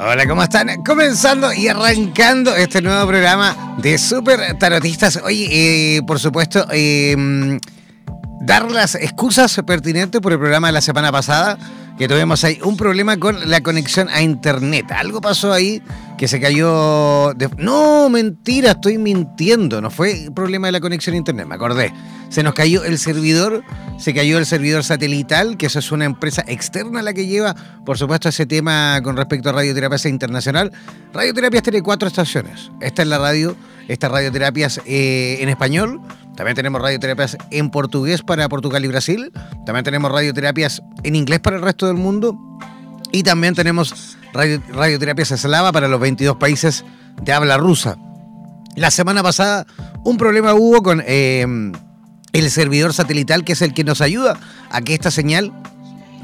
Hola, ¿cómo están? Comenzando y arrancando este nuevo programa de Super Tarotistas. Oye, eh, por supuesto, eh, dar las excusas pertinentes por el programa de la semana pasada, que tuvimos ahí un problema con la conexión a internet. Algo pasó ahí que se cayó... No, mentira, estoy mintiendo. No fue problema de la conexión a internet, me acordé. Se nos cayó el servidor, se cayó el servidor satelital, que eso es una empresa externa la que lleva, por supuesto, ese tema con respecto a Radioterapia Internacional. Radioterapias tiene cuatro estaciones. Esta es la radio, esta Radioterapias eh, en español. También tenemos radioterapias en portugués para Portugal y Brasil. También tenemos radioterapias en inglés para el resto del mundo. Y también tenemos radio, radioterapias eslava para los 22 países de habla rusa. La semana pasada un problema hubo con eh, el servidor satelital que es el que nos ayuda a que esta señal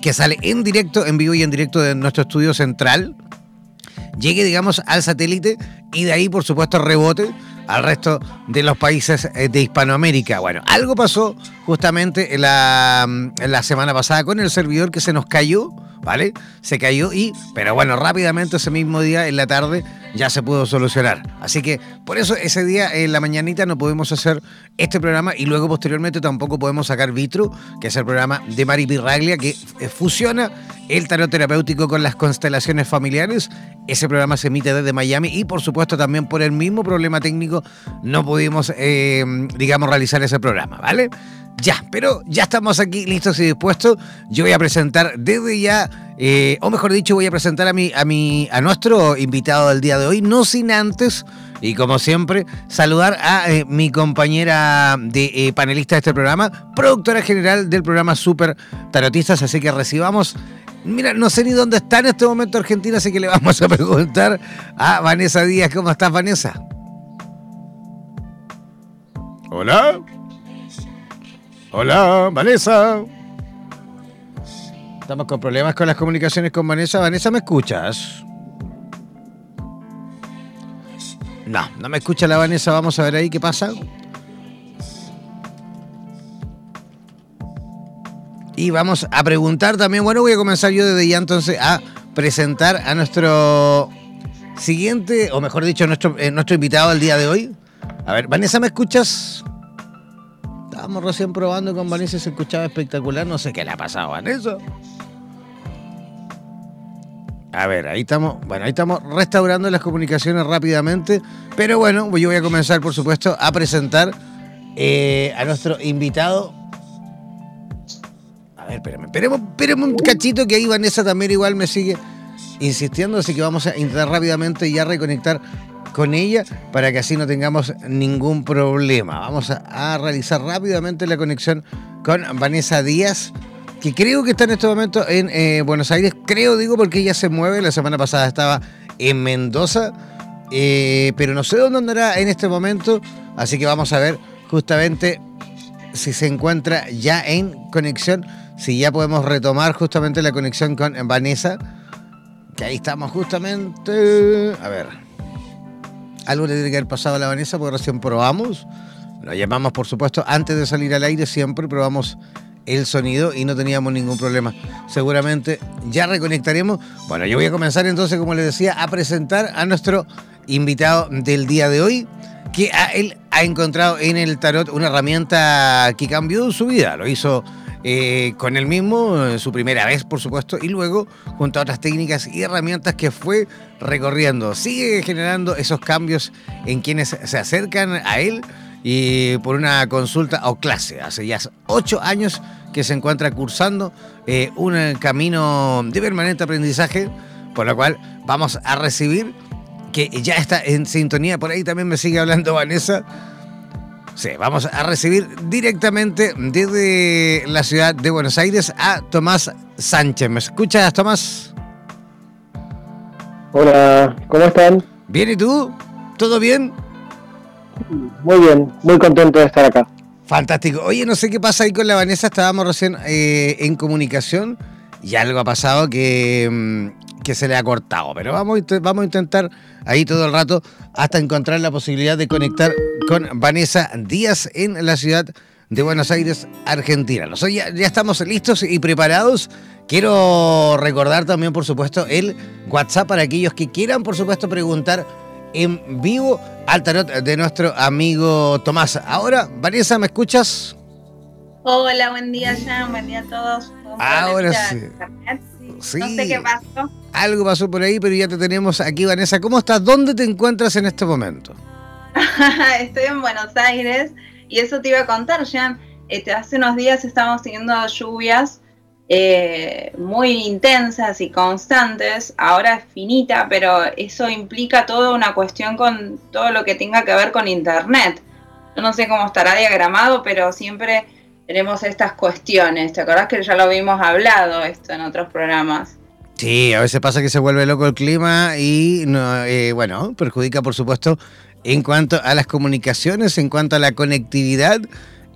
que sale en directo, en vivo y en directo de nuestro estudio central, llegue, digamos, al satélite y de ahí, por supuesto, rebote al resto de los países eh, de Hispanoamérica. Bueno, algo pasó justamente en la, la semana pasada con el servidor que se nos cayó, ¿vale? Se cayó y, pero bueno, rápidamente ese mismo día en la tarde ya se pudo solucionar. Así que por eso ese día en la mañanita no podemos hacer este programa y luego posteriormente tampoco podemos sacar Vitro, que es el programa de Mari Pirraglia que eh, fusiona el tarot terapéutico con las constelaciones familiares. Ese programa se emite desde Miami y por supuesto también por el mismo problema técnico no pudimos, eh, digamos, realizar ese programa, ¿vale? Ya, pero ya estamos aquí listos y dispuestos. Yo voy a presentar desde ya, eh, o mejor dicho, voy a presentar a mi, a mi, a nuestro invitado del día de hoy, no sin antes, y como siempre, saludar a eh, mi compañera de eh, panelista de este programa, productora general del programa Super Tarotistas, así que recibamos. Mira, no sé ni dónde está en este momento Argentina, así que le vamos a preguntar a Vanessa Díaz. ¿Cómo estás, Vanessa? Hola. Hola, Vanessa. Estamos con problemas con las comunicaciones con Vanessa. Vanessa, ¿me escuchas? No, no me escucha la Vanessa. Vamos a ver ahí qué pasa. Y vamos a preguntar también. Bueno, voy a comenzar yo desde ya entonces a presentar a nuestro siguiente, o mejor dicho, nuestro, eh, nuestro invitado del día de hoy. A ver, Vanessa, ¿me escuchas? Estábamos recién probando con Vanessa, se escuchaba espectacular. No sé qué le ha pasado a Vanessa. A ver, ahí estamos, bueno, ahí estamos restaurando las comunicaciones rápidamente. Pero bueno, yo voy a comenzar, por supuesto, a presentar eh, a nuestro invitado. A ver, espérame, espérame, espérame un cachito que ahí Vanessa también igual me sigue insistiendo, así que vamos a intentar rápidamente ya reconectar con ella para que así no tengamos ningún problema. Vamos a, realizar rápidamente la conexión con Vanessa Díaz, que creo que está en este momento en eh, Buenos Aires. Creo, digo, porque ella se mueve. La semana pasada estaba en Mendoza, eh, pero no sé dónde andará en este momento. Así que vamos a ver justamente si se encuentra ya en conexión, si ya podemos retomar justamente la conexión con Vanessa. Que ahí estamos justamente. A ver. Algo le tiene que haber pasado a la Vanessa porque recién probamos. Lo llamamos, por supuesto, antes de salir al aire, siempre probamos el sonido y no teníamos ningún problema. Seguramente ya reconectaremos. Bueno, yo voy a comenzar entonces, como les decía, a presentar a nuestro invitado del día de hoy, que él ha encontrado en el tarot una herramienta que cambió su vida. Lo hizo eh, con él mismo, su primera vez, por supuesto, y luego junto a otras técnicas y herramientas que fue recorriendo. Sigue generando esos cambios en quienes se acercan a él y por una consulta o clase. Hace ya ocho años que se encuentra cursando eh, un camino de permanente aprendizaje, por lo cual vamos a recibir que ya está en sintonía. Por ahí también me sigue hablando Vanessa Sí, vamos a recibir directamente desde la ciudad de Buenos Aires a Tomás Sánchez. ¿Me escuchas, Tomás? Hola, ¿cómo están? Bien, ¿y tú? ¿Todo bien? Muy bien, muy contento de estar acá. Fantástico. Oye, no sé qué pasa ahí con la Vanessa, estábamos recién eh, en comunicación y algo ha pasado que, mm, que se le ha cortado, pero vamos, vamos a intentar ahí todo el rato hasta encontrar la posibilidad de conectar con Vanessa Díaz en la ciudad de Buenos Aires, Argentina. ya, ya estamos listos y preparados. Quiero recordar también, por supuesto, el WhatsApp para aquellos que quieran, por supuesto, preguntar en vivo al tarot de nuestro amigo Tomás. Ahora, Vanessa, ¿me escuchas? Hola, buen día, Jan, buen día a todos. Ahora sí. sí. No sé qué pasó. Algo pasó por ahí, pero ya te tenemos aquí, Vanessa. ¿Cómo estás? ¿Dónde te encuentras en este momento? Estoy en Buenos Aires y eso te iba a contar, Jan. Este, hace unos días estamos teniendo lluvias eh, muy intensas y constantes. Ahora es finita, pero eso implica toda una cuestión con todo lo que tenga que ver con Internet. Yo no sé cómo estará diagramado, pero siempre tenemos estas cuestiones. ¿Te acordás que ya lo habíamos hablado esto en otros programas? Sí, a veces pasa que se vuelve loco el clima y eh, bueno, perjudica por supuesto en cuanto a las comunicaciones, en cuanto a la conectividad.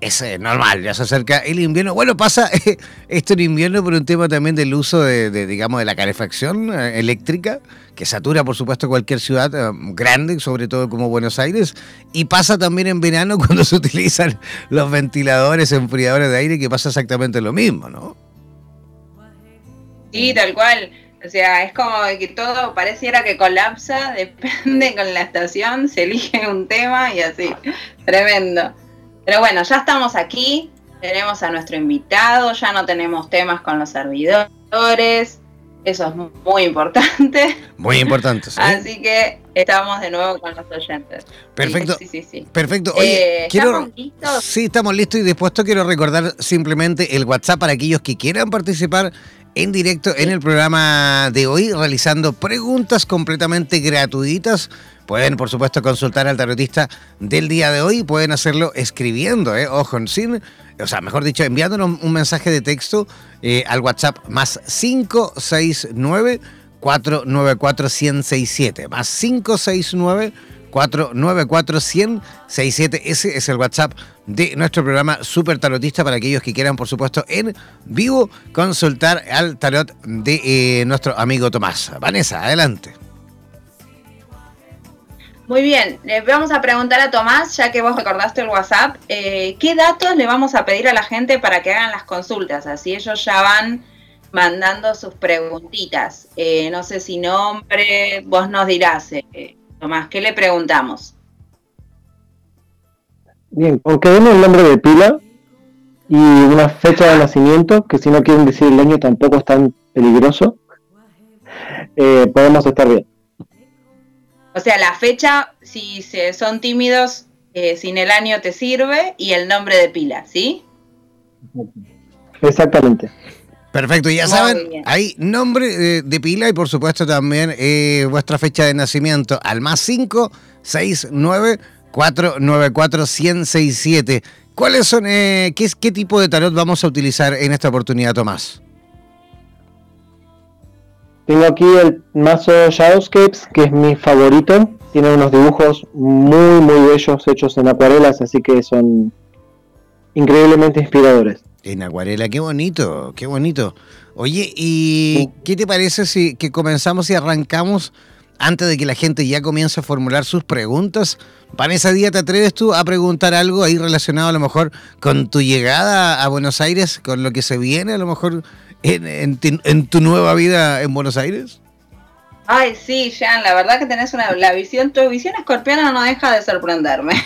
Es eh, normal, ya se acerca el invierno. Bueno, pasa esto en invierno por un tema también del uso de, digamos, de la calefacción eh, eléctrica, que satura, por supuesto, cualquier ciudad grande, sobre todo como Buenos Aires. Y pasa también en verano cuando se utilizan los ventiladores, enfriadores de aire, que pasa exactamente lo mismo, ¿no? Sí, tal cual. O sea, es como que todo pareciera que colapsa, depende con la estación, se elige un tema y así. Tremendo. Pero bueno, ya estamos aquí, tenemos a nuestro invitado, ya no tenemos temas con los servidores. Eso es muy importante. Muy importante. ¿sí? Así que estamos de nuevo con los oyentes. Perfecto. Sí, sí, sí. Perfecto. Oye, eh, ¿Estamos listos? Sí, estamos listos y dispuestos. Quiero recordar simplemente el WhatsApp para aquellos que quieran participar en directo en el programa de hoy, realizando preguntas completamente gratuitas. Pueden, por supuesto, consultar al tarotista del día de hoy. Pueden hacerlo escribiendo, ¿eh? ojo, sin, o sea, mejor dicho, enviándonos un mensaje de texto eh, al WhatsApp más 569 494 1067 más 569 494 1067 Ese es el WhatsApp de nuestro programa Super Tarotista para aquellos que quieran, por supuesto, en vivo consultar al tarot de eh, nuestro amigo Tomás. Vanessa, adelante. Muy bien, le vamos a preguntar a Tomás, ya que vos recordaste el WhatsApp, eh, ¿qué datos le vamos a pedir a la gente para que hagan las consultas? Así ellos ya van mandando sus preguntitas. Eh, no sé si nombre, vos nos dirás, Tomás, ¿qué le preguntamos? Bien, aunque den el nombre de pila y una fecha de nacimiento, que si no quieren decir el año tampoco es tan peligroso, eh, podemos estar bien. O sea, la fecha, si son tímidos, eh, sin el año te sirve y el nombre de pila, ¿sí? Exactamente. Perfecto, ya saben, hay nombre de, pila y por supuesto también eh, vuestra fecha de nacimiento al más 5 6 9 494 1067. ¿Cuáles son, eh, qué, qué tipo de tarot vamos a utilizar en esta oportunidad, Tomás? Tengo aquí el mazo Shadowscapes, que es mi favorito. Tiene unos dibujos muy, muy bellos hechos en acuarelas, así que son increíblemente inspiradores. En acuarela, qué bonito, qué bonito. Oye, ¿y qué te parece si que comenzamos y arrancamos antes de que la gente ya comience a formular sus preguntas, Vanessa Díaz, ¿te atreves tú a preguntar algo ahí relacionado a lo mejor con tu llegada a Buenos Aires, con lo que se viene a lo mejor en, en, tu nueva vida en Buenos Aires? Ay, sí, Jan, la verdad que tenés una la visión, tu visión escorpiana no deja de sorprenderme.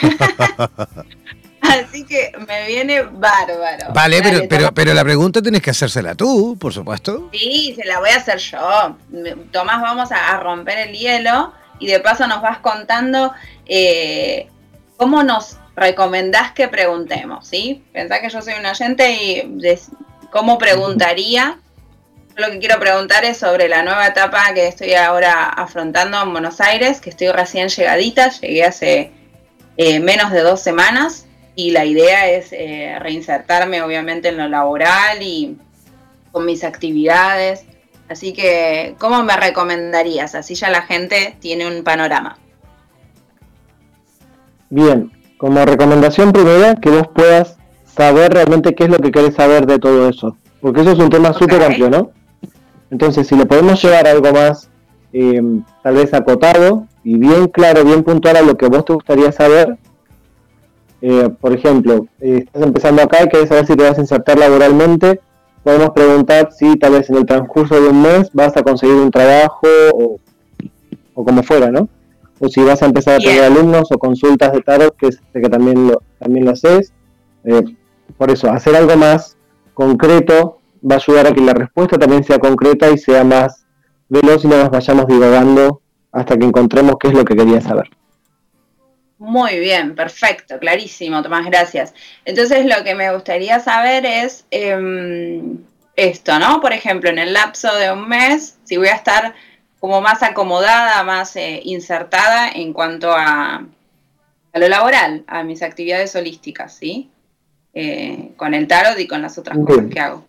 Así que me viene bárbaro. Vale, pero, pero, pero la pregunta tienes que hacérsela tú, por supuesto. Sí, se la voy a hacer yo. Tomás, vamos a, romper el hielo y de paso nos vas contando eh, cómo nos recomendás que preguntemos, ¿sí? Pensá que yo soy un oyente y cómo preguntaría. Lo que quiero preguntar es sobre la nueva etapa que estoy ahora afrontando en Buenos Aires, que estoy recién llegadita, llegué hace eh, menos de dos semanas y la idea es eh, reinsertarme obviamente en lo laboral y con mis actividades. Así que, ¿cómo me recomendarías? Así ya la gente tiene un panorama. Bien, como recomendación primera, que vos puedas saber realmente qué es lo que querés saber de todo eso. Porque eso es un tema súper amplio, ¿no? Entonces, si le podemos llevar algo más, eh, tal vez acotado y bien claro, bien puntual a lo que vos te gustaría saber, eh, por ejemplo, eh, estás empezando acá y querés saber si te vas a insertar laboralmente, podemos preguntar si tal vez en el transcurso de un mes vas a conseguir un trabajo o, como fuera, ¿no? O si vas a empezar a tener alumnos o consultas de tarot, que, que también lo, también lo haces. Eh, por eso, hacer algo más concreto va a ayudar a que la respuesta también sea concreta y sea más veloz y no nos vayamos divagando hasta que encontremos qué es lo que querías saber. Muy bien, perfecto, clarísimo, Tomás, gracias. Entonces lo que me gustaría saber es em, esto, ¿no? Por ejemplo, en el lapso de un mes, si voy a estar como más acomodada, más eh, insertada en cuanto a, a, lo laboral, a mis actividades holísticas, ¿sí? Eh, con el tarot y con las otras cosas que hago.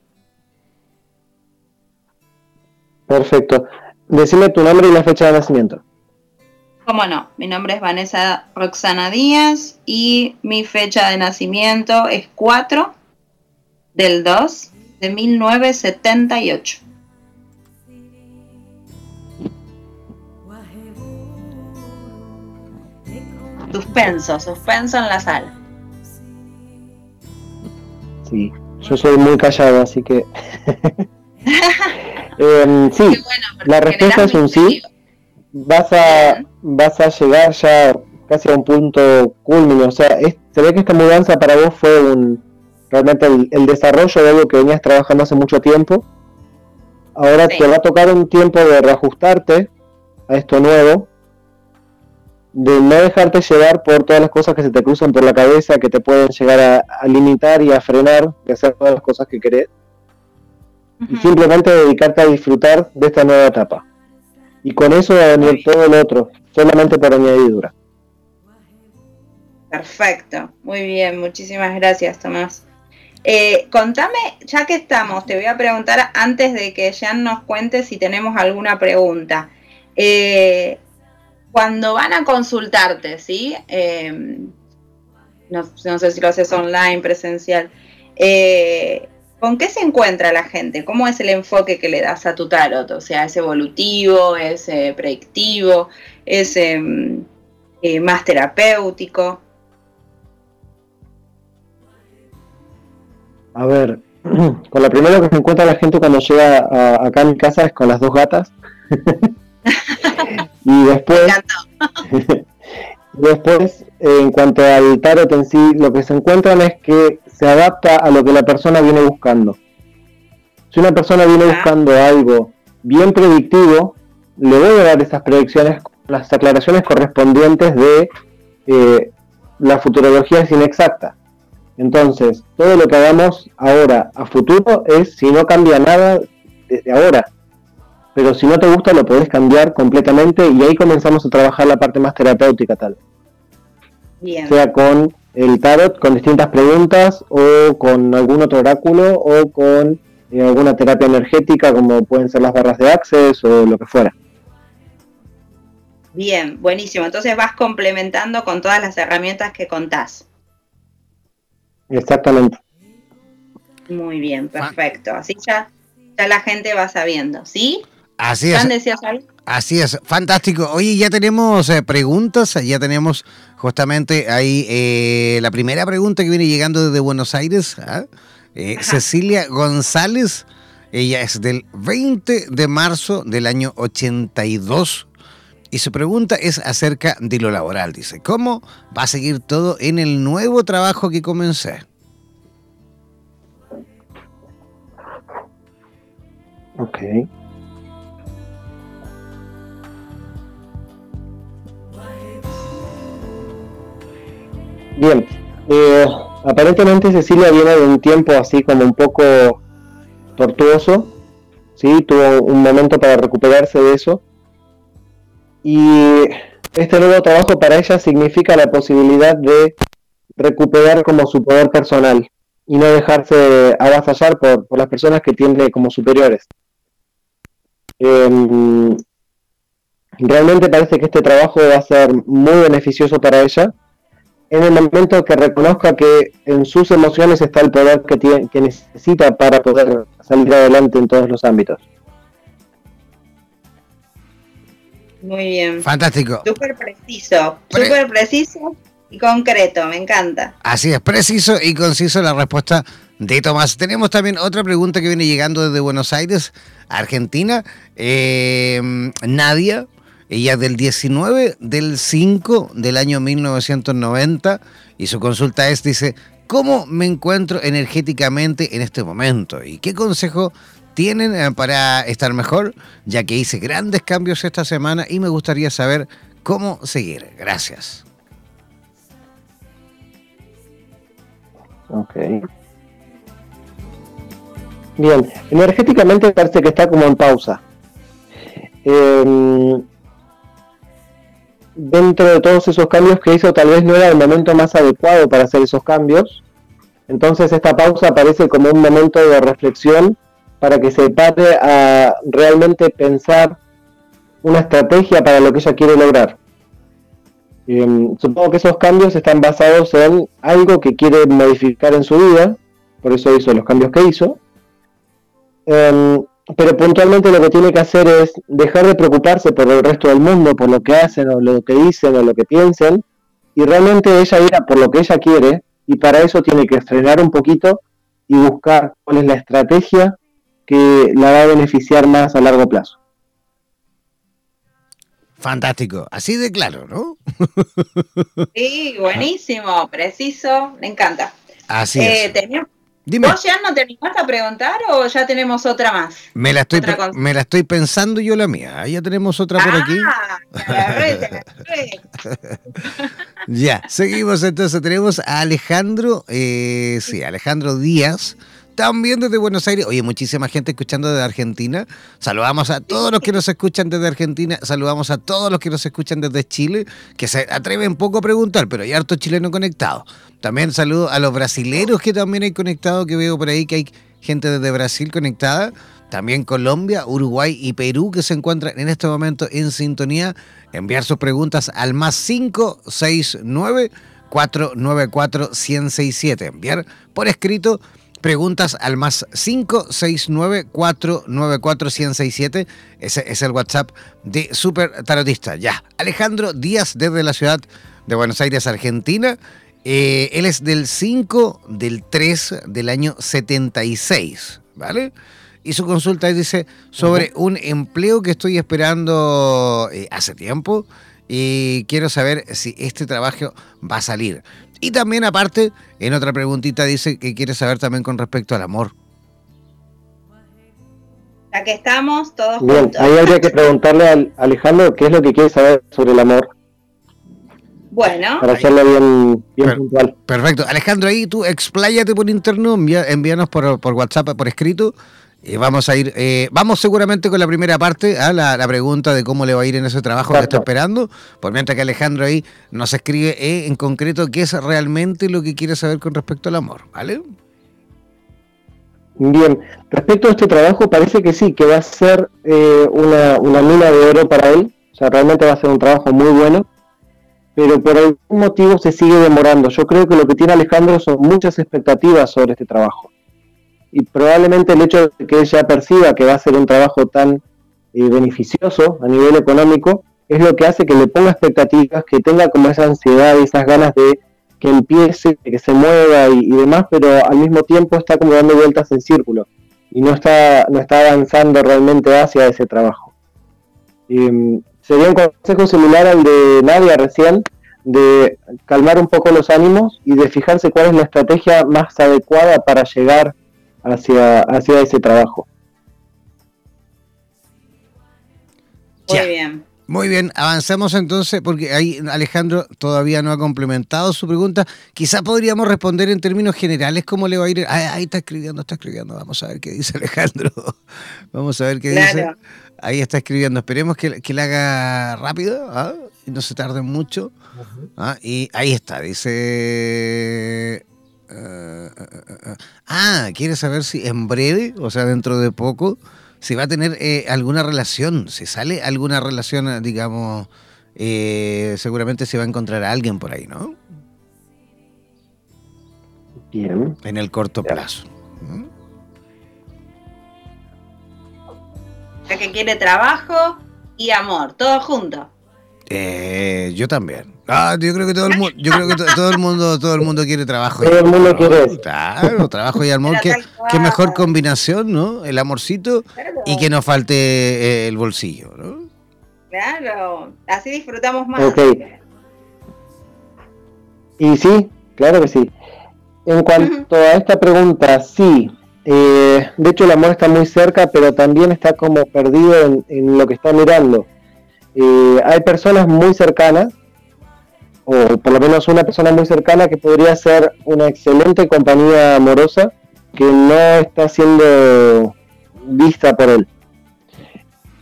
Perfecto. Decime tu nombre y la fecha de nacimiento. ¿Cómo no? Mi nombre es Vanessa Roxana Díaz y mi fecha de nacimiento es 4 del 2 de 1978. Suspenso, suspenso en la sala. Sí, yo soy muy callado, así que... Em, sí, la respuesta es un sí vas a, vas a llegar ya casi a un punto culmine. O sea, se ve que esta mudanza para vos fue un realmente el, desarrollo de algo que venías trabajando hace mucho tiempo. Ahora te va a tocar un tiempo de reajustarte a esto nuevo, de no dejarte llevar por todas las cosas que se te cruzan por la cabeza, que te pueden llegar a, limitar y a frenar de hacer todas las cosas que querés. Y simplemente dedicarte a disfrutar de esta nueva etapa. Y con eso va a venir todo el otro, solamente por añadidura. Perfecto, muy bien, muchísimas gracias Tomás. Eh, contame, ya que estamos, te voy a preguntar antes de que Jan nos cuente si tenemos alguna pregunta. Eh, cuando van a consultarte, ¿sí? Em, no, no, sé si lo haces online, presencial. Eh, ¿Con qué se encuentra la gente? ¿Cómo es el enfoque que le das a tu tarot? O sea, ¿es evolutivo? ¿Es eh, predictivo? ¿Es em, eh, más terapéutico? A ver, con lo primero que se encuentra la gente cuando llega acá a mi casa es con las dos gatas. y después, después, en cuanto al tarot en sí, lo que se encuentran es que se adapta a lo que la persona viene buscando. Si una persona viene buscando algo bien predictivo, le voy a dar esas predicciones, las aclaraciones correspondientes de eh, la futurología es inexacta. Entonces, todo lo que hagamos ahora a futuro es si no cambia nada desde ahora. Pero si no te gusta, lo podés cambiar completamente y ahí comenzamos a trabajar la parte más terapéutica tal. Bien. Sea con el tarot con distintas preguntas o con algún otro oráculo o con eh, alguna terapia energética como pueden ser las barras de access o lo que fuera. Bien, buenísimo. Entonces vas complementando con todas las herramientas que contás. Exactamente. Muy bien, perfecto. Así ya, ya la gente va sabiendo, ¿sí? Así es. decías algo? Así es, fantástico. Oye, ya tenemos eh, preguntas, ya tenemos justamente ahí eh, la primera pregunta que viene llegando desde Buenos Aires. ¿ah? Eh, Cecilia González, ella es del 20 de marzo del año 82 y su pregunta es acerca de lo laboral. Dice, ¿cómo va a seguir todo en el nuevo trabajo que comencé? Ok. Bien, eh, aparentemente Cecilia viene de un tiempo así como un poco tortuoso, ¿sí? tuvo un momento para recuperarse de eso. Y este nuevo trabajo para ella significa la posibilidad de recuperar como su poder personal y no dejarse avasallar por, las personas que tiene como superiores. Em, realmente parece que este trabajo va a ser muy beneficioso para ella en el momento que reconozca que en sus emociones está el poder que, tiene, que necesita para poder salir adelante en todos los ámbitos. Muy bien. Fantástico. Súper preciso, súper preciso y concreto, me encanta. Así es, preciso y conciso la respuesta de Tomás. Tenemos también otra pregunta que viene llegando desde Buenos Aires, Argentina. Eh, Nadia ella del 19 del 5 del año 1990 y su consulta es, dice, ¿cómo me encuentro energéticamente en este momento? ¿Y qué consejo tienen eh, para estar mejor? Ya que hice grandes cambios esta semana y me gustaría saber cómo seguir. Gracias. Ok. Bien, energéticamente parece que está como en pausa. Eh, dentro de todos esos cambios que hizo, tal vez no era el momento más adecuado para hacer esos cambios. Entonces esta pausa aparece como un momento de reflexión para que se pare a realmente pensar una estrategia para lo que ella quiere lograr. Em, supongo que esos cambios están basados en algo que quiere modificar en su vida, por eso hizo los cambios que hizo. Em, pero puntualmente lo que tiene que hacer es dejar de preocuparse por el resto del mundo, por lo que hacen o lo que dicen o lo que piensen, y realmente ella ir por lo que ella quiere, y para eso tiene que frenar un poquito y buscar cuál es la estrategia que la va a beneficiar más a largo plazo. Fantástico, así de claro, ¿no? Sí, buenísimo, preciso, me encanta. Así es. Eh, ¿Vos ya no te animaste a preguntar o ya tenemos otra más? Me la estoy, me la estoy pensando yo la mía. Ahí ya tenemos otra por aquí. Ah, ya, seguimos entonces. Tenemos a Alejandro, eh, sí, Alejandro Díaz también desde Buenos Aires. Oye, muchísima gente escuchando desde Argentina. Saludamos a todos los que nos escuchan desde Argentina. Saludamos a todos los que nos escuchan desde Chile, que se atreven poco a preguntar, pero hay harto chileno conectado. También saludo a los brasileros que también hay conectado, que veo por ahí que hay gente desde Brasil conectada. También Colombia, Uruguay y Perú que se encuentran en este momento en sintonía. Enviar sus preguntas al más 569 494 1067. Enviar por escrito preguntas al más 569-494-1067. Ese es el WhatsApp de Super Tarotista. Ya, Alejandro Díaz desde la ciudad de Buenos Aires, Argentina. Eh, él es del 5 del 3 del año 76, ¿vale? Y su consulta dice sobre un empleo que estoy esperando eh, hace tiempo y quiero saber si este trabajo va a salir. Y también aparte, en otra preguntita dice que quiere saber también con respecto al amor. Ya que estamos todos Bien, ahí habría que preguntarle a Alejandro qué es lo que quiere saber sobre el amor. Bueno. Para hacerlo bien, bien puntual. Perfecto. Alejandro, ahí tú expláyate por interno, envíanos por, por WhatsApp, por escrito, y vamos a ir, eh, vamos seguramente con la primera parte, a ¿ah? la, pregunta de cómo le va a ir en ese trabajo que está esperando, por mientras que Alejandro ahí nos escribe eh, en concreto qué es realmente lo que quiere saber con respecto al amor, ¿vale? Bien, respecto a este trabajo parece que sí, que va a ser eh, una, una mina de oro para él, o sea, realmente va a ser un trabajo muy bueno, pero por algún motivo se sigue demorando. Yo creo que lo que tiene Alejandro son muchas expectativas sobre este trabajo y probablemente el hecho de que ella perciba que va a ser un trabajo tan eh, beneficioso a nivel económico, es lo que hace que le ponga expectativas, que tenga como esa ansiedad y esas ganas de que empiece, que se mueva y, demás, pero al mismo tiempo está como dando vueltas en círculo y no está, no está avanzando realmente hacia ese trabajo. Em, sería un consejo similar al de Nadia recién, de calmar un poco los ánimos y de fijarse cuál es la estrategia más adecuada para llegar hacia, hacia ese trabajo. Muy bien. Muy bien, avanzamos entonces, porque ahí Alejandro todavía no ha complementado su pregunta. Quizá podríamos responder en términos generales cómo le va a ir. ahí está escribiendo, está escribiendo. Vamos a ver qué dice Alejandro. Vamos a ver qué dice. Ahí está escribiendo. Esperemos que, que le haga rápido ¿ah? y no se tarde mucho. ¿ah? Y ahí está, dice. Eh, eh, eh, ah, quiere saber si en breve, o sea, dentro de poco si va a tener eh, alguna relación, si sale alguna relación, digamos, eh, seguramente se va a encontrar a alguien por ahí, ¿no? Bien. En el corto plazo. ¿Mm? Que quiere trabajo y amor, todo junto. Eh, yo también. Ah, yo creo que todo el mundo, yo creo que todo el mundo, todo el mundo quiere trabajo. Todo el mundo quiere. Claro, trabajo y amor, qué, qué mejor combinación, ¿no? El amorcito y que no falte eh, el bolsillo, ¿no? Claro, así disfrutamos más. Ok. Y sí, claro que sí. En cuanto a esta pregunta, sí. Eh, de hecho, el amor está muy cerca, pero también está como perdido en, en lo que está mirando. Eh, hay personas muy cercanas o por lo menos una persona muy cercana que podría ser una excelente compañía amorosa que no está siendo vista por él.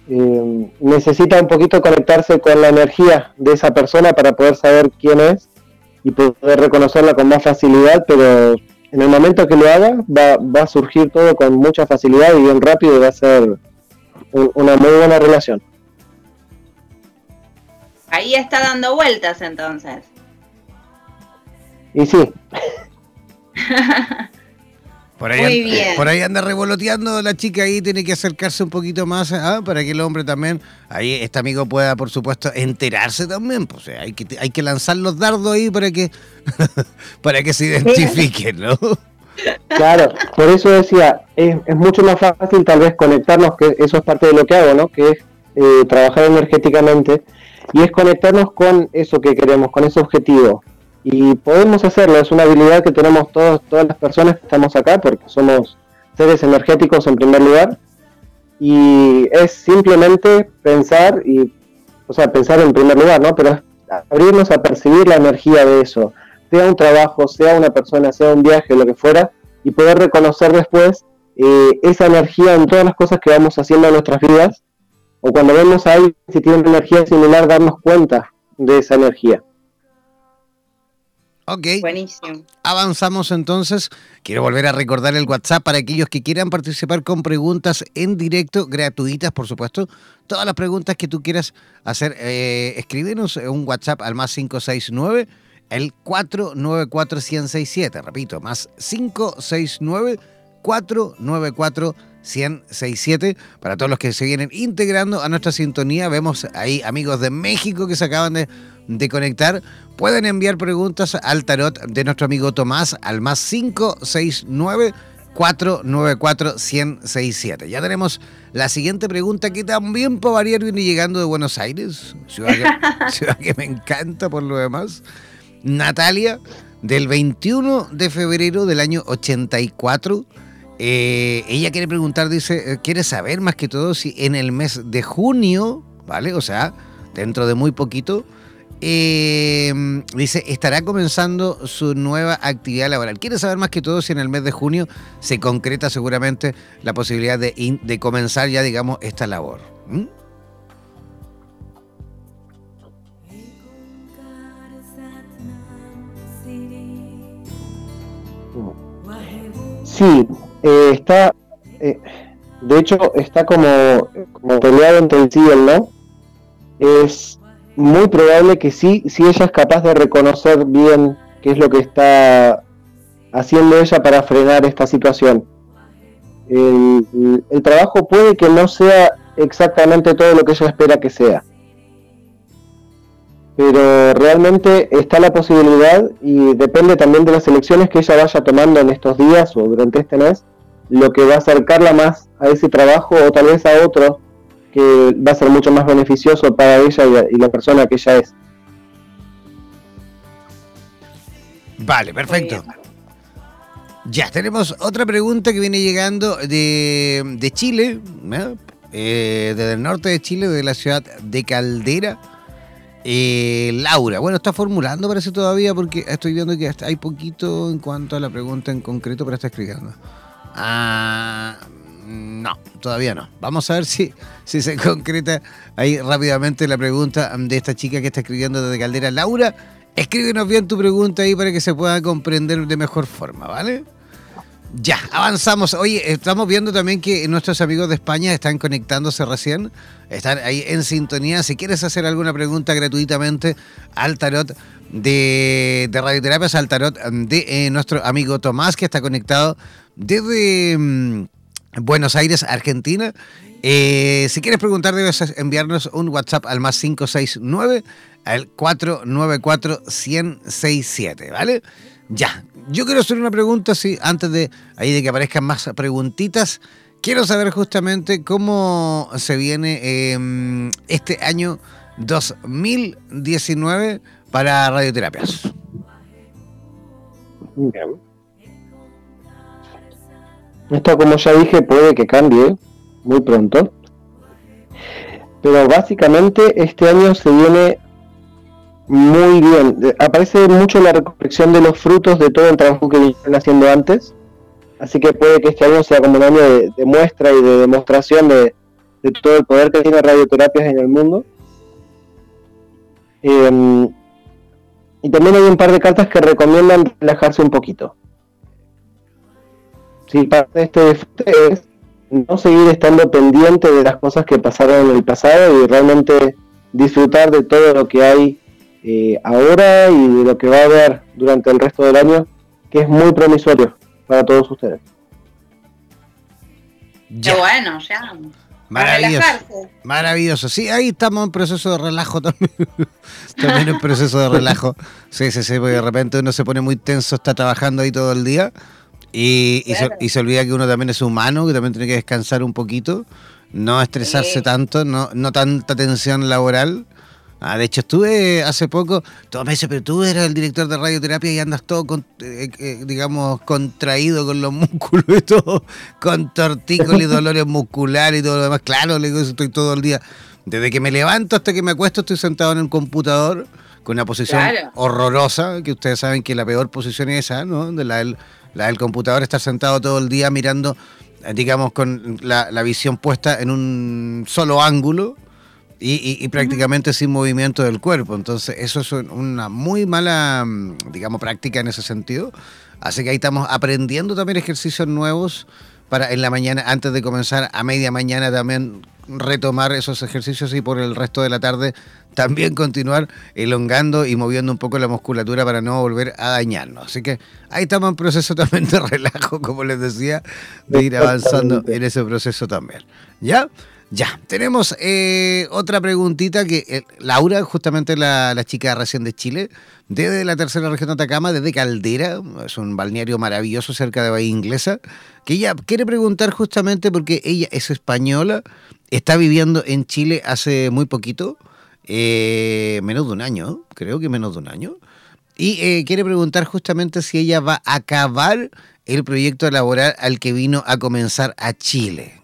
Eh, necesita un poquito conectarse con la energía de esa persona para poder saber quién es y poder reconocerla con más facilidad, pero en el momento que lo haga va, va a surgir todo con mucha facilidad y bien rápido y va a ser una muy buena relación. Ahí está dando vueltas entonces. Y sí. Por ahí, Muy bien. por ahí anda revoloteando la chica ahí, tiene que acercarse un poquito más ¿ah? para que el hombre también, ahí este amigo pueda, por supuesto, enterarse también. Pues, hay, que, hay que lanzar los dardos ahí para que, para que se identifiquen, ¿no? Claro, por eso decía, es, es, mucho más fácil tal vez conectarnos, que eso es parte de lo que hago, ¿no? Que es eh, trabajar energéticamente y es conectarnos con eso que queremos, con ese objetivo. Y podemos hacerlo, es una habilidad que tenemos todos, todas las personas que estamos acá, porque somos seres energéticos en primer lugar. Y es simplemente pensar, y, o sea, pensar en primer lugar, ¿no? Pero es abrirnos a percibir la energía de eso, sea un trabajo, sea una persona, sea un viaje, lo que fuera, y poder reconocer después eh, esa energía en todas las cosas que vamos haciendo en nuestras vidas o cuando vemos a alguien que tiene una energía similar, darnos cuenta de esa energía. Ok. Buenísimo. Avanzamos entonces. Quiero volver a recordar el WhatsApp para aquellos que quieran participar con preguntas en directo, gratuitas, por supuesto. Todas las preguntas que tú quieras hacer, eh, escríbenos un WhatsApp al más 569 el 494 Repito, más 569 494 1067 para todos los que se vienen integrando a nuestra sintonía. Vemos ahí amigos de México que se acaban de, de conectar. Pueden enviar preguntas al tarot de nuestro amigo Tomás al más 569 494 1067. Ya tenemos la siguiente pregunta que también por variar viene llegando de Buenos Aires, ciudad que, ciudad que me encanta por lo demás. Natalia, del 21 de febrero del año 84 eh, ella quiere preguntar, dice, eh, quiere saber más que todo si en el mes de junio, ¿vale? O sea, dentro de muy poquito, eh, dice, estará comenzando su nueva actividad laboral. Quiere saber más que todo si en el mes de junio se concreta seguramente la posibilidad de, comenzar ya, digamos, esta labor. Sí, eh, está, eh, de hecho, está como, peleado entre el sí y el no. Es muy probable que sí, si ella es capaz de reconocer bien qué es lo que está haciendo ella para frenar esta situación. El, trabajo puede que no sea exactamente todo lo que ella espera que sea. Pero realmente está la posibilidad y depende también de las elecciones que ella vaya tomando en estos días o durante este mes, lo que va a acercarla más a ese trabajo o tal vez a otro que va a ser mucho más beneficioso para ella y, la persona que ella es. Vale, perfecto. Ya, tenemos otra pregunta que viene llegando de, de Chile, eh, desde el norte de Chile, de la ciudad de Caldera. Eh, Laura, bueno, está formulando, parece todavía, porque estoy viendo que hay poquito en cuanto a la pregunta en concreto, pero está escribiendo. Ah, no, todavía no. Vamos a ver si, si se concreta ahí rápidamente la pregunta de esta chica que está escribiendo desde Caldera. Laura, escríbenos bien tu pregunta ahí para que se pueda comprender de mejor forma, ¿vale? Ya, avanzamos. Oye, estamos viendo también que nuestros amigos de España están conectándose recién, están ahí en sintonía. Si quieres hacer alguna pregunta gratuitamente al tarot de, de radioterapias, al tarot de eh, nuestro amigo Tomás, que está conectado desde mm, Buenos Aires, Argentina. Eh, si quieres preguntar, debes enviarnos un WhatsApp al más 569 al 494 1067, ¿vale? Ya, yo quiero hacer una pregunta, sí, antes de ahí de que aparezcan más preguntitas. Quiero saber justamente cómo se viene em, este año 2019 para radioterapias. Esto, como ya dije, puede que cambie muy pronto. Pero básicamente este año se viene muy bien. Aparece mucho la recolección de los frutos de todo el trabajo que vienen haciendo antes. Así que puede que este año sea como un año de, muestra y de demostración de, todo el poder que tiene radioterapias en el mundo. Em, y también hay un par de cartas que recomiendan relajarse un poquito. Sí, parte de este es no seguir estando pendiente de las cosas que pasaron en el pasado y realmente disfrutar de todo lo que hay eh, ahora y de lo que va a haber durante el resto del año, que es muy promisorio para todos ustedes. Qué bueno, ya. Maravilloso. Maravilloso. Sí, ahí estamos en proceso de relajo también. también en proceso de relajo. Sí, sí, sí, porque de repente uno se pone muy tenso, está trabajando ahí todo el día y, y, se, olvida que uno también es humano, que también tiene que descansar un poquito, no estresarse tanto, no, no tanta tensión laboral. Ah, de hecho, estuve hace poco, todo me dice, pero tú eres el director de radioterapia y andas todo, con, eh, eh, digamos, contraído con los músculos y todo, con tortícolis, dolores musculares y todo lo demás. Claro, le digo, estoy todo el día. Desde que me levanto hasta que me acuesto estoy sentado en el computador con una posición horrorosa, que ustedes saben que la peor posición es esa, ¿no? De la, la del computador, estar sentado todo el día mirando, eh, digamos, con la, la visión puesta en un solo ángulo y, prácticamente sin movimiento del cuerpo. Entonces, eso es una muy mala, mm, digamos, práctica en ese sentido. Así que ahí estamos aprendiendo también ejercicios nuevos para en la mañana, antes de comenzar a media mañana también retomar esos ejercicios y por el resto de la tarde también continuar elongando y moviendo un poco la musculatura para no volver a dañarnos. Así que ahí estamos en proceso también de relajo, como les decía, de ir avanzando en ese proceso también. ¿Ya? Ya, tenemos eh, otra preguntita que eh, Laura, justamente la, chica recién de Chile, desde la tercera región de Atacama, desde Caldera, es un balneario maravilloso cerca de Bahía Inglesa, que ella quiere preguntar justamente porque ella es española, está viviendo en Chile hace muy poquito, eh, menos de un año, creo que menos de un año, y quiere preguntar justamente si ella va a acabar el proyecto laboral al que vino a comenzar a Chile.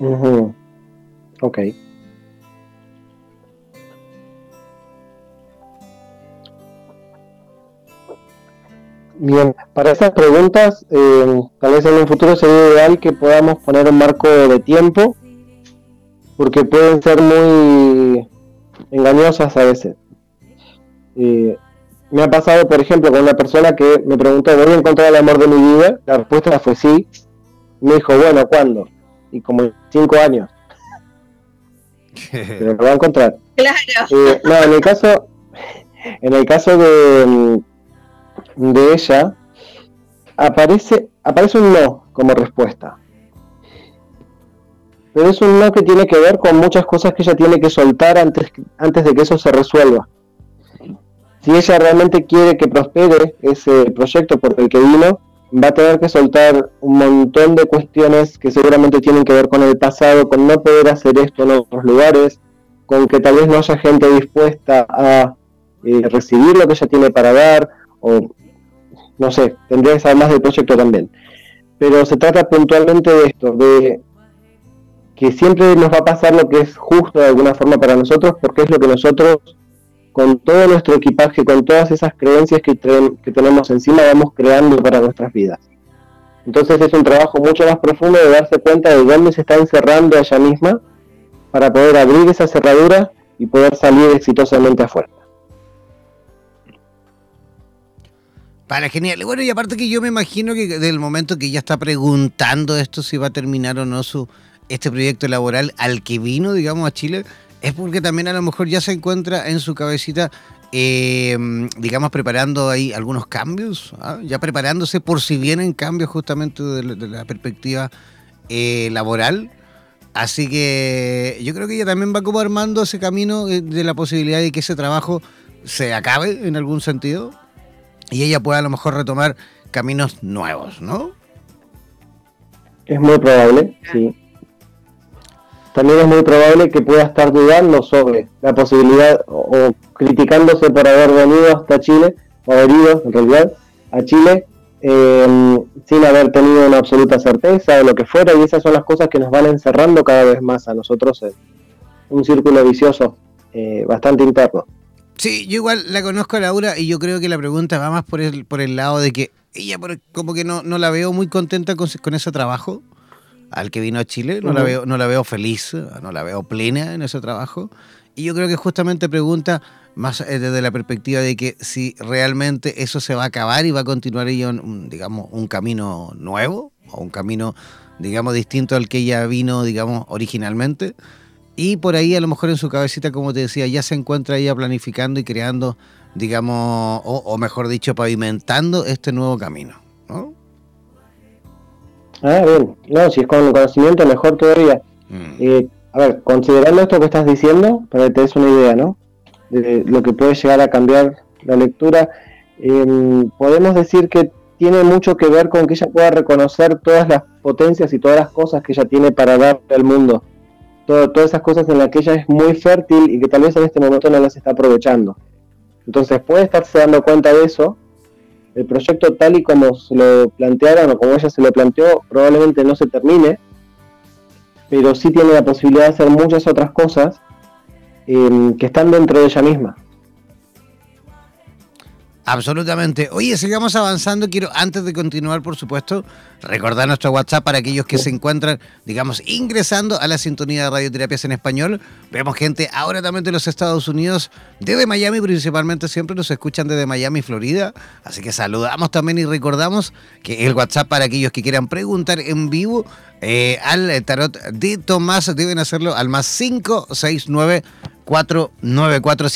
Ok. Bien, para esas preguntas, eh, tal vez en un futuro sería ideal que podamos poner un marco de tiempo, porque pueden ser muy engañosas a veces. Eh, me ha pasado, por ejemplo, con una persona que me preguntó, ¿voy a encontrar el amor de mi vida? La respuesta fue sí. Me dijo, bueno, ¿cuándo? y como cinco años. Pero lo va a encontrar. Claro. Eh, no, en el caso, en el caso de, de ella, aparece, aparece un no como respuesta. pero es un no que tiene que ver con muchas cosas que ella tiene que soltar antes, antes de que eso se resuelva. Si ella realmente quiere que prospere ese proyecto por el que vino, va a tener que soltar un montón de cuestiones que seguramente tienen que ver con el pasado, con no poder hacer esto en otros lugares, con que tal vez no haya gente dispuesta a eh, recibir lo que ella tiene para dar, o no sé, tendría que saber más del proyecto también. Pero se trata puntualmente de esto, de que siempre nos va a pasar lo que es justo de alguna forma para nosotros, porque es lo que nosotros, con todo nuestro equipaje, con todas esas creencias que, tenemos encima, vamos creando para nuestras vidas. Entonces es un trabajo mucho más profundo de darse cuenta de dónde se está encerrando ella misma para poder abrir esa cerradura y poder salir exitosamente afuera. Para genial. Bueno, y aparte que yo me imagino que del momento que ella está preguntando esto si va a terminar o no su, este proyecto laboral al que vino, digamos, a Chile, es porque también a lo mejor ya se encuentra en su cabecita, eh, digamos, preparando ahí algunos cambios, ¿ah? ya preparándose por si vienen cambios justamente de, la, perspectiva eh, laboral. Así que yo creo que ella también va como armando ese camino eh, de la posibilidad de que ese trabajo se acabe en algún sentido y ella pueda a lo mejor retomar caminos nuevos, ¿no? Es muy probable, sí también es muy probable que pueda estar dudando sobre la posibilidad o, criticándose por haber venido hasta Chile, o haber ido en realidad a Chile, em, sin haber tenido una absoluta certeza de lo que fuera, y esas son las cosas que nos van encerrando cada vez más a nosotros un círculo vicioso eh, bastante interno. Sí, yo igual la conozco a Laura y yo creo que la pregunta va más por el, por el lado de que ella como que no, no la veo muy contenta con, con ese trabajo al que vino a Chile, no, la veo, no la veo feliz, no la veo plena en ese trabajo. Y yo creo que justamente pregunta más eh, desde la perspectiva de que si realmente eso se va a acabar y va a continuar ella, digamos, un camino nuevo o un camino, digamos, distinto al que ella vino, digamos, originalmente. Y por ahí a lo mejor en su cabecita, como te decía, ya se encuentra ella planificando y creando, digamos, o, o mejor dicho, pavimentando este nuevo camino. ¿no? Ah, bien. No, si es con conocimiento, mejor todavía. Mm. Eh, a ver, considerando esto que estás diciendo, para que te des una idea, ¿no? De lo que puede llegar a cambiar la lectura, em, podemos decir que tiene mucho que ver con que ella pueda reconocer todas las potencias y todas las cosas que ella tiene para darle al mundo. todas esas cosas en las que ella es muy fértil y que tal vez en este momento no las está aprovechando. Entonces puede estarse dando cuenta de eso el proyecto tal y como se lo plantearon o como ella se lo planteó probablemente no se termine, pero sí tiene la posibilidad de hacer muchas otras cosas eh, que están dentro de ella misma. Absolutamente. Oye, sigamos avanzando. Quiero, antes de continuar, por supuesto, recordar nuestro WhatsApp para aquellos que se encuentran, digamos, ingresando a la sintonía de radioterapias en español. Vemos gente ahora también de los Estados Unidos, desde Miami principalmente, siempre nos escuchan desde Miami, Florida. Así que saludamos también y recordamos que el WhatsApp para aquellos que quieran preguntar en vivo eh, al tarot de Tomás deben hacerlo al más 569 494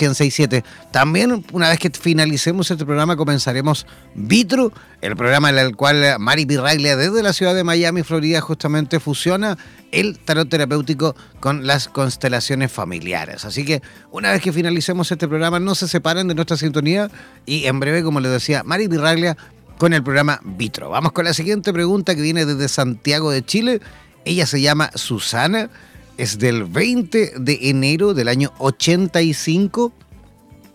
También, una vez que finalicemos este programa, comenzaremos Vitru, el programa en el cual Mari Virraglia, desde la ciudad de Miami, Florida, justamente fusiona el tarot terapéutico con las constelaciones familiares. Así que, una vez que finalicemos este programa, no se separen de nuestra sintonía y en breve, como les decía, Mari Virraglia con el programa Vitro. Vamos con la siguiente pregunta que viene desde Santiago de Chile. Ella se llama Susana es del 20 de enero del año 85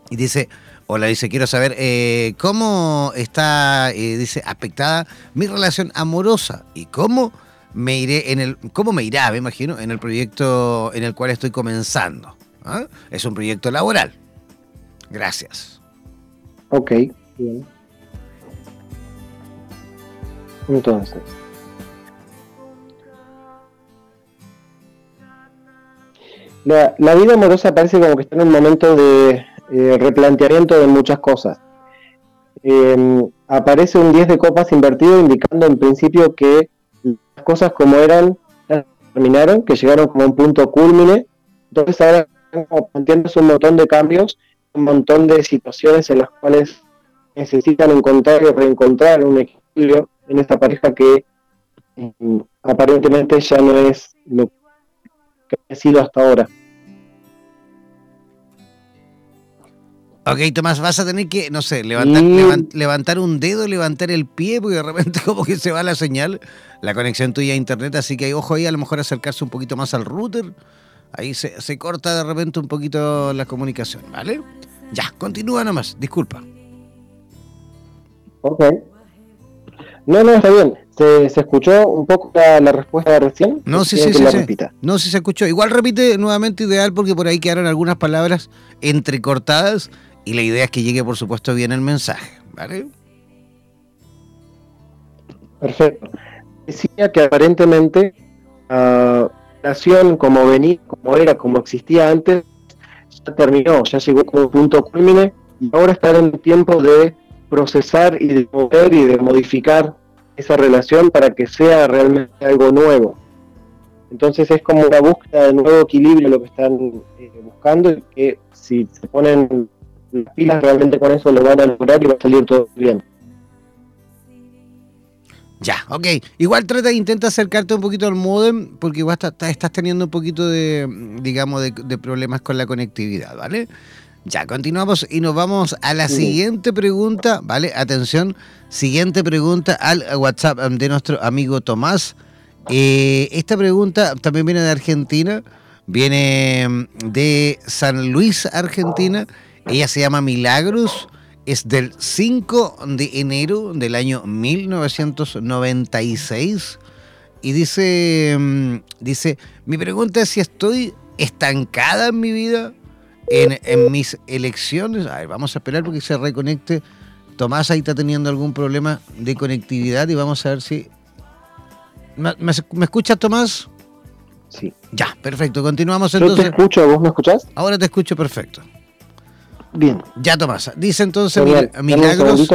y dice, hola, dice, quiero saber eh, cómo está, eh, dice, afectada mi relación amorosa y cómo me iré en el, cómo me irá, me imagino, en el proyecto en el cual estoy comenzando. ¿ah? Es un proyecto laboral. Gracias. Ok, bien. Entonces, La, vida amorosa parece como que está en un momento de eh, replanteamiento de muchas cosas. Em, aparece un 10 de copas invertido indicando en principio que las cosas como eran terminaron, que llegaron como a un punto culmine. Entonces ahora planteándose un montón de cambios, un montón de situaciones en las cuales necesitan encontrar y reencontrar un equilibrio en esta pareja que em, aparentemente ya no es lo que ha sido hasta ahora. Ok, Tomás, vas a tener que, no sé, levantar, levantar un dedo, levantar el pie, porque de repente como que se va la señal, la conexión tuya a internet, así que ojo ahí, a lo mejor acercarse un poquito más al router, ahí se, se corta de repente un poquito la comunicación, ¿vale? Ya, continúa nomás, disculpa. Ok. No, no, está bien. ¿Se, escuchó un poco la, respuesta de recién? No, sí, sí, sí, No, sí se escuchó. Igual repite nuevamente ideal porque por ahí quedaron algunas palabras entrecortadas y la idea es que llegue, por supuesto, bien el mensaje, ¿vale? Perfecto. Decía que aparentemente la nación como venía, como era, como existía antes, ya terminó, ya llegó como un punto culmine y ahora está en tiempo de procesar y de mover y de modificar esa relación para que sea realmente algo nuevo. Entonces es como una búsqueda de nuevo equilibrio lo que están eh, buscando y que si se ponen las pilas realmente con eso lo van a lograr y va a salir todo bien. Ya, ok. Igual trata, de intenta acercarte un poquito al modem porque igual estás teniendo un poquito de, digamos, de, problemas con la conectividad, ¿vale? Ya, continuamos y nos vamos a la siguiente pregunta, ¿vale? Atención, siguiente pregunta al WhatsApp de nuestro amigo Tomás. Eh, esta pregunta también viene de Argentina, viene de San Luis, Argentina. Ella se llama Milagros es del 5 de enero del año 1996 y dice, mm, dice, mi pregunta es si estoy estancada en mi vida, en, mis elecciones. A ver, vamos a esperar porque se reconecte. Tomás ahí está teniendo algún problema de conectividad y vamos a ver si... ¿Me, me, escuchas, Tomás? Sí. Ya, perfecto. Continuamos entonces. Yo te escucho, ¿vos me escuchás? Ahora te escucho perfecto. Bien. Ya, Tomás. Dice entonces Milagros.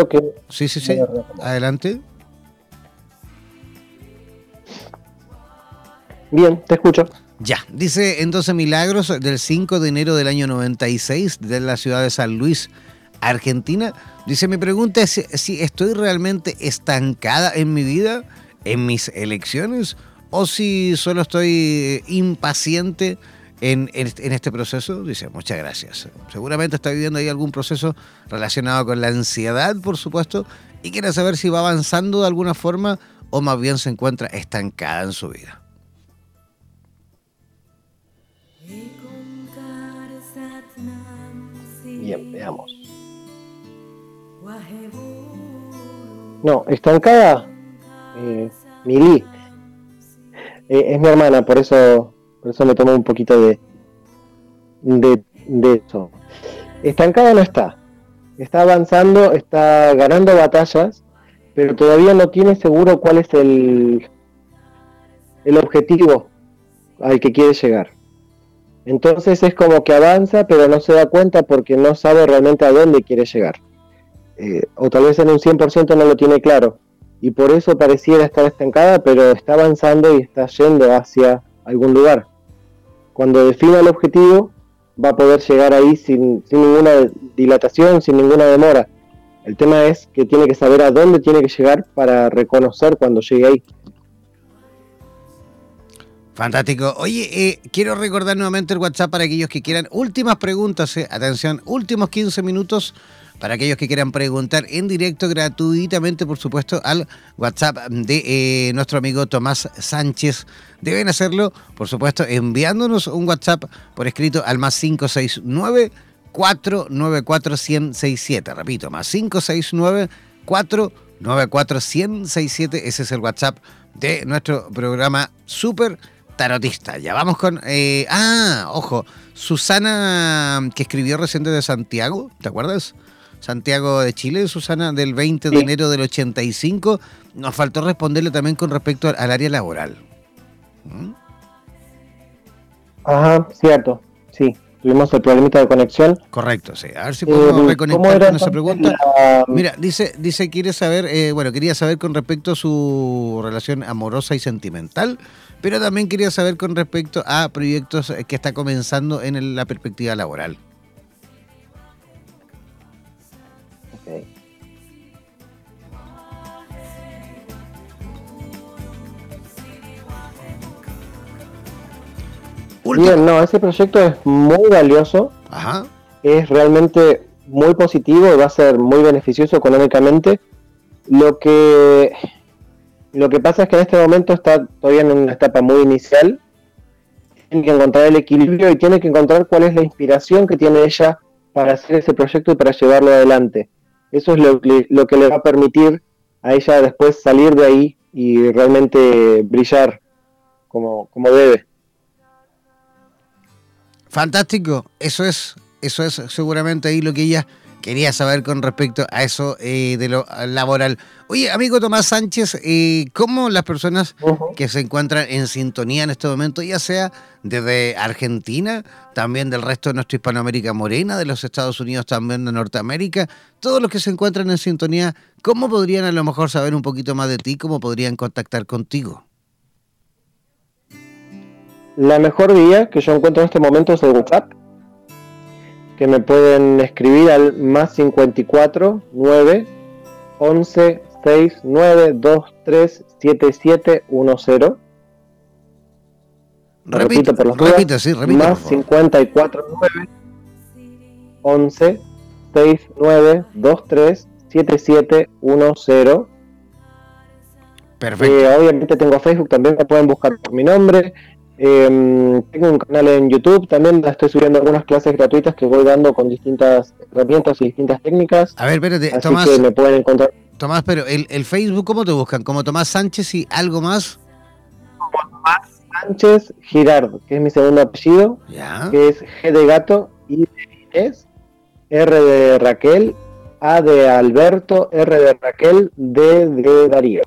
Sí, sí, sí. Adelante. Bien, te escucho. Ya, dice entonces Milagros del 5 de enero del año 96 de la ciudad de San Luis, Argentina. Dice, mi pregunta es si estoy realmente estancada en mi vida, en mis elecciones, o si solo estoy impaciente en, este proceso? Dice, muchas gracias. Seguramente está viviendo ahí algún proceso relacionado con la ansiedad, por supuesto, y quiere saber si va avanzando de alguna forma o más bien se encuentra estancada en su vida. Bien, veamos. No, estancada, eh, Mili. Eh, es mi hermana, por eso por eso me tomo un poquito de, de, eso. Estancada no está. Está avanzando, está ganando batallas, pero todavía no tiene seguro cuál es el, el objetivo al que quiere llegar. Entonces es como que avanza, pero no se da cuenta porque no sabe realmente a dónde quiere llegar. Eh, o tal vez en un 100% no lo tiene claro. Y por eso pareciera estar estancada, pero está avanzando y está yendo hacia algún lugar cuando defina el objetivo, va a poder llegar ahí sin, ninguna dilatación, sin ninguna demora. El tema es que tiene que saber a dónde tiene que llegar para reconocer cuando llegue ahí. Fantástico. Oye, eh, quiero recordar nuevamente el WhatsApp para aquellos que quieran. Últimas preguntas, eh. atención, últimos 15 minutos para aquellos que quieran preguntar en directo gratuitamente, por supuesto, al WhatsApp de eh, nuestro amigo Tomás Sánchez. Deben hacerlo, por supuesto, enviándonos un WhatsApp por escrito al más 569 494 1067. Repito, más 569 494 1067. Ese es el WhatsApp de nuestro programa Super Tarotista. Ya vamos con. Eh, ah, ojo. Susana, que escribió reciente de Santiago, ¿te acuerdas? Santiago de Chile, Susana, del 20 de enero del 85. Nos faltó responderle también con respecto al, área laboral. ¿Mm? Ajá, cierto, sí. Tuvimos el problemita de conexión. Correcto, sí. A ver si podemos eh, reconectar con esa pregunta. Mira, dice, dice, quiere saber, eh, bueno, quería saber con respecto a su relación amorosa y sentimental, pero también quería saber con respecto a proyectos que está comenzando en la perspectiva laboral. Bien, no, ese proyecto es muy valioso. Ajá. Es realmente muy positivo y va a ser muy beneficioso económicamente. Lo que, lo que pasa es que en este momento está todavía en una etapa muy inicial. Tiene que encontrar el equilibrio y tiene que encontrar cuál es la inspiración que tiene ella para hacer ese proyecto y para llevarlo adelante. Eso es lo, lo que le va a permitir a ella después salir de ahí y realmente brillar como, como debe. Fantástico, eso es, eso es seguramente ahí lo que ella quería saber con respecto a eso eh, de lo laboral. Oye, amigo Tomás Sánchez, eh, ¿cómo las personas que se encuentran en sintonía en este momento, ya sea desde Argentina, también del resto de nuestra Hispanoamérica morena, de los Estados Unidos, también de Norteamérica, todos los que se encuentran en sintonía, ¿cómo podrían a lo mejor saber un poquito más de ti? ¿Cómo podrían contactar contigo? La mejor vía que yo encuentro en este momento es el WhatsApp, que me pueden escribir al más 54 9 11 6 9 2 3 7 7 1 0. Repito, por los repito, sí, repito, Más 54 9 11 6 9 2 3 7 7 1 0. Perfecto. Eh, obviamente tengo Facebook, también me pueden buscar por mi nombre. Eh, tengo un canal en YouTube, también estoy subiendo algunas clases gratuitas que voy dando con distintas herramientas y distintas técnicas. A ver, espérate, así Tomás. que me pueden encontrar. Tomás, pero el, el, Facebook, ¿cómo te buscan? ¿Como Tomás Sánchez y algo más? Como Tomás Sánchez Girard, que es mi segundo apellido, ya. que es G de gato, I de Inés, R de Raquel, A de Alberto, R de Raquel, D de Darío.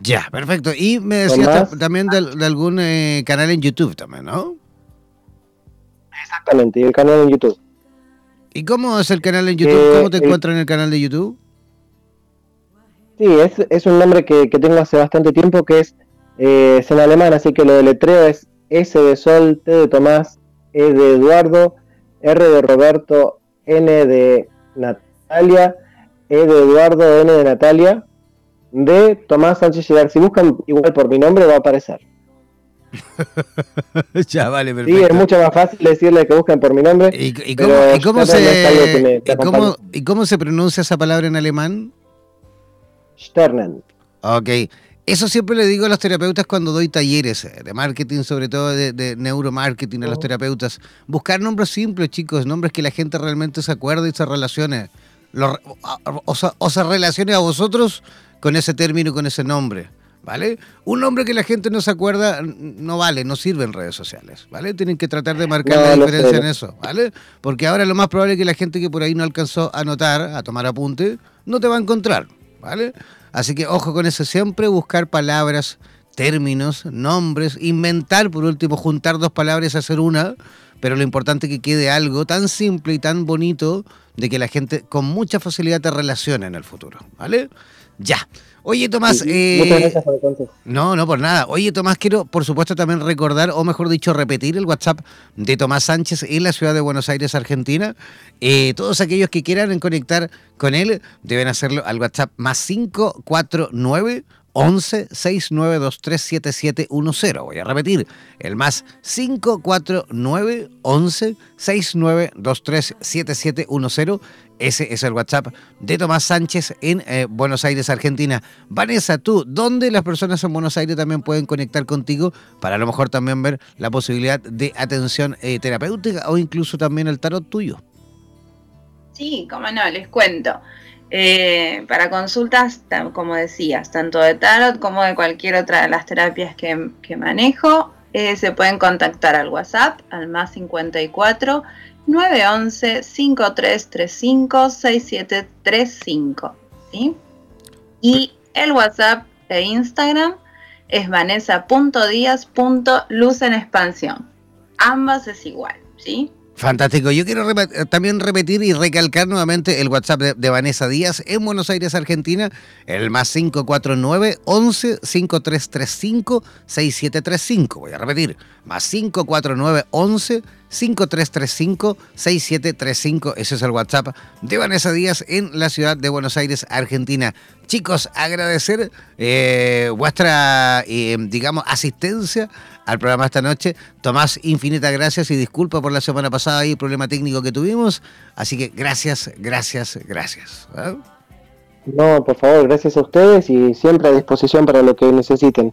Ya, perfecto. Y me decías también de, de algún eh, canal en YouTube también, ¿no? Exactamente, y el canal en YouTube. ¿Y cómo es el canal en YouTube? Eh, ¿Cómo te encuentras en el canal de YouTube? Sí, es, es un nombre que, que tengo hace bastante tiempo que es, eh, es en alemán, así que lo deletreo es S de Sol, T de Tomás, E de Eduardo, R de Roberto, N de Natalia, E de Eduardo, N de Natalia, D Tomás Sánchez. Si buscan igual por mi nombre va a aparecer. ya, vale, Sí, perfecto. es mucho más fácil decirle que busquen por mi nombre. ¿Y, cómo, y se, me- que y cómo, acompaña. ¿Y cómo se pronuncia esa palabra en alemán? Sternen. Ok. Eso siempre le digo a los terapeutas cuando doy talleres eh, de marketing, sobre todo de, de neuromarketing a los terapeutas. Buscar nombres simples, chicos, nombres que la gente realmente se acuerde y se relacione. Lo- o, o o se relacione a vosotros con ese término, con ese nombre. ¿Vale? Un nombre que la gente no se acuerda no vale, no sirve en redes sociales, ¿vale? Tienen que tratar de marcar No, la diferencia en eso, ¿vale? Porque ahora lo más probable es que la gente que por ahí no alcanzó a anotar, a tomar apunte, no te va a encontrar, ¿vale? Así que ojo con eso, siempre buscar palabras, términos, nombres, inventar por último, juntar dos palabras y hacer una, pero lo importante es que quede algo tan simple y tan bonito de que la gente con mucha facilidad te relacione en el futuro, ¿vale? Ya. Oye, Tomás, Sí, eh, Muchas gracias por el consejo. no, no por nada. Oye, Tomás, quiero por supuesto también recordar, o mejor dicho, repetir el WhatsApp de Tomás Sánchez en la ciudad de Buenos Aires, Argentina. Eh, todos aquellos que quieran conectar con él deben hacerlo al WhatsApp más 549 11 6923 7710. Voy a repetir, el más 549 11 6923 7710. Ese es el WhatsApp de Tomás Sánchez en eh, Buenos Aires, Argentina. Vanessa, tú, ¿dónde las personas en Buenos Aires también pueden conectar contigo para a lo mejor también ver la posibilidad de atención eh, terapéutica o incluso también el tarot tuyo? Sí, como no, les cuento. Eh, para consultas, como decías, tanto de tarot como de cualquier otra de las terapias que, que manejo, se pueden contactar al WhatsApp, al más 54 911 5335 6735. ¿sí? Y el WhatsApp e Instagram es vanessa.díaz.luz en expansión. Ambas es igual, ¿sí? Fantástico. Yo quiero rep- eh, también repetir y recalcar nuevamente el WhatsApp de, de Vanessa Díaz en Buenos Aires, Argentina, el más 549 11 5335 6735. Voy a repetir, más 549 11 5335 6735. Ese es el WhatsApp de Vanessa Díaz en la ciudad de Buenos Aires, Argentina. Chicos, agradecer eh, vuestra, eh, digamos, asistencia al programa esta noche. Tomás, infinitas gracias y disculpa por la semana pasada y el problema técnico que tuvimos. Así que gracias, gracias, gracias. ¿ah? No, por favor, gracias a ustedes y siempre a disposición para lo que necesiten.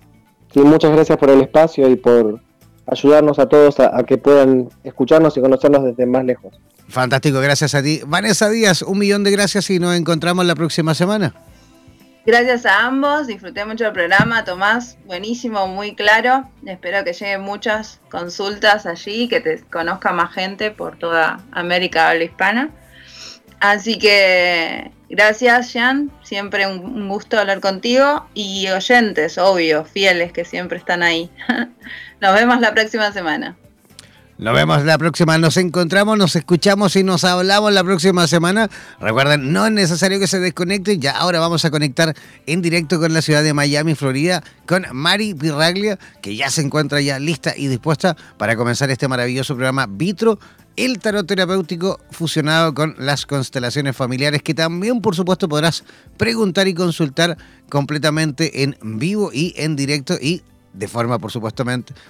Sí, muchas gracias por el espacio y por ayudarnos a todos a, que puedan escucharnos y conocernos desde más lejos. Fantástico, gracias a ti. Vanessa Díaz, un millón de gracias y nos encontramos la próxima semana. Gracias a ambos, disfruté mucho el programa, Tomás, buenísimo, muy claro. Espero que lleguen muchas consultas allí, que te conozca más gente por toda América habla hispana. Así que gracias, Jan, siempre un gusto hablar contigo y oyentes, obvio, fieles que siempre están ahí. Nos vemos la próxima semana. Nos vemos la próxima, nos encontramos, nos escuchamos y nos hablamos la próxima semana. Recuerden, no es necesario que se desconecten, ya ahora vamos a conectar en directo con la ciudad de Miami, Florida, con Mari Pirraglia, que ya se encuentra ya lista y dispuesta para comenzar este maravilloso programa Vitro, el tarot terapéutico fusionado con las constelaciones familiares, que también por supuesto podrás preguntar y consultar completamente en vivo y en directo y de forma, por supuesto,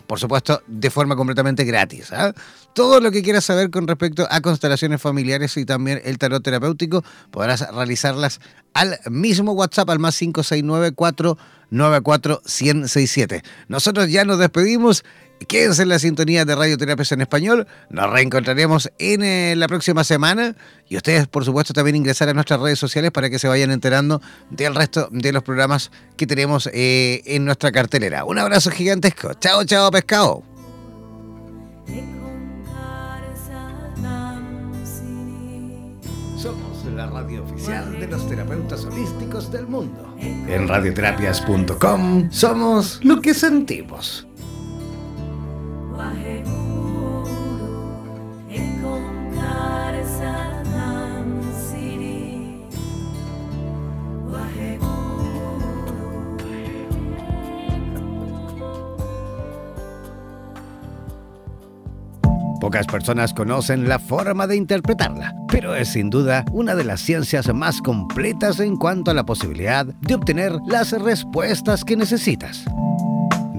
por supuesto, de forma completamente gratis. ¿ah? Todo lo que quieras saber con respecto a constelaciones familiares y también el tarot terapéutico, podrás realizarlas al mismo WhatsApp, al más 569 494 1067 Nosotros ya nos despedimos Quédense en la sintonía de Radio Terapias en Español. Nos reencontraremos en eh, la próxima semana. Y ustedes, por supuesto, también ingresar a nuestras redes sociales para que se vayan enterando del resto de los programas que tenemos eh, en nuestra cartelera. Un abrazo gigantesco. Chao, chao, pescado. Somos la radio oficial de los terapeutas holísticos del mundo. En radioterapias.com somos lo que sentimos. Pocas personas conocen la forma de interpretarla, pero es sin duda una de las ciencias más completas en cuanto a la posibilidad de obtener las respuestas que necesitas.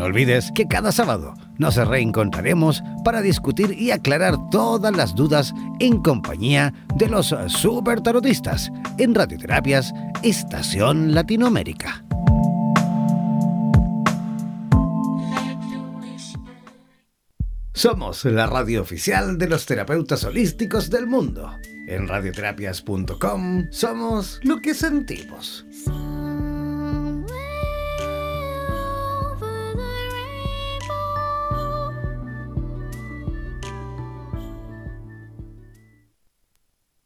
No olvides que cada sábado nos reencontraremos para discutir y aclarar todas las dudas en compañía de los super tarotistas en Radioterapias Estación Latinoamérica. Somos la radio oficial de los terapeutas holísticos del mundo. En radioterapias.com somos lo que sentimos.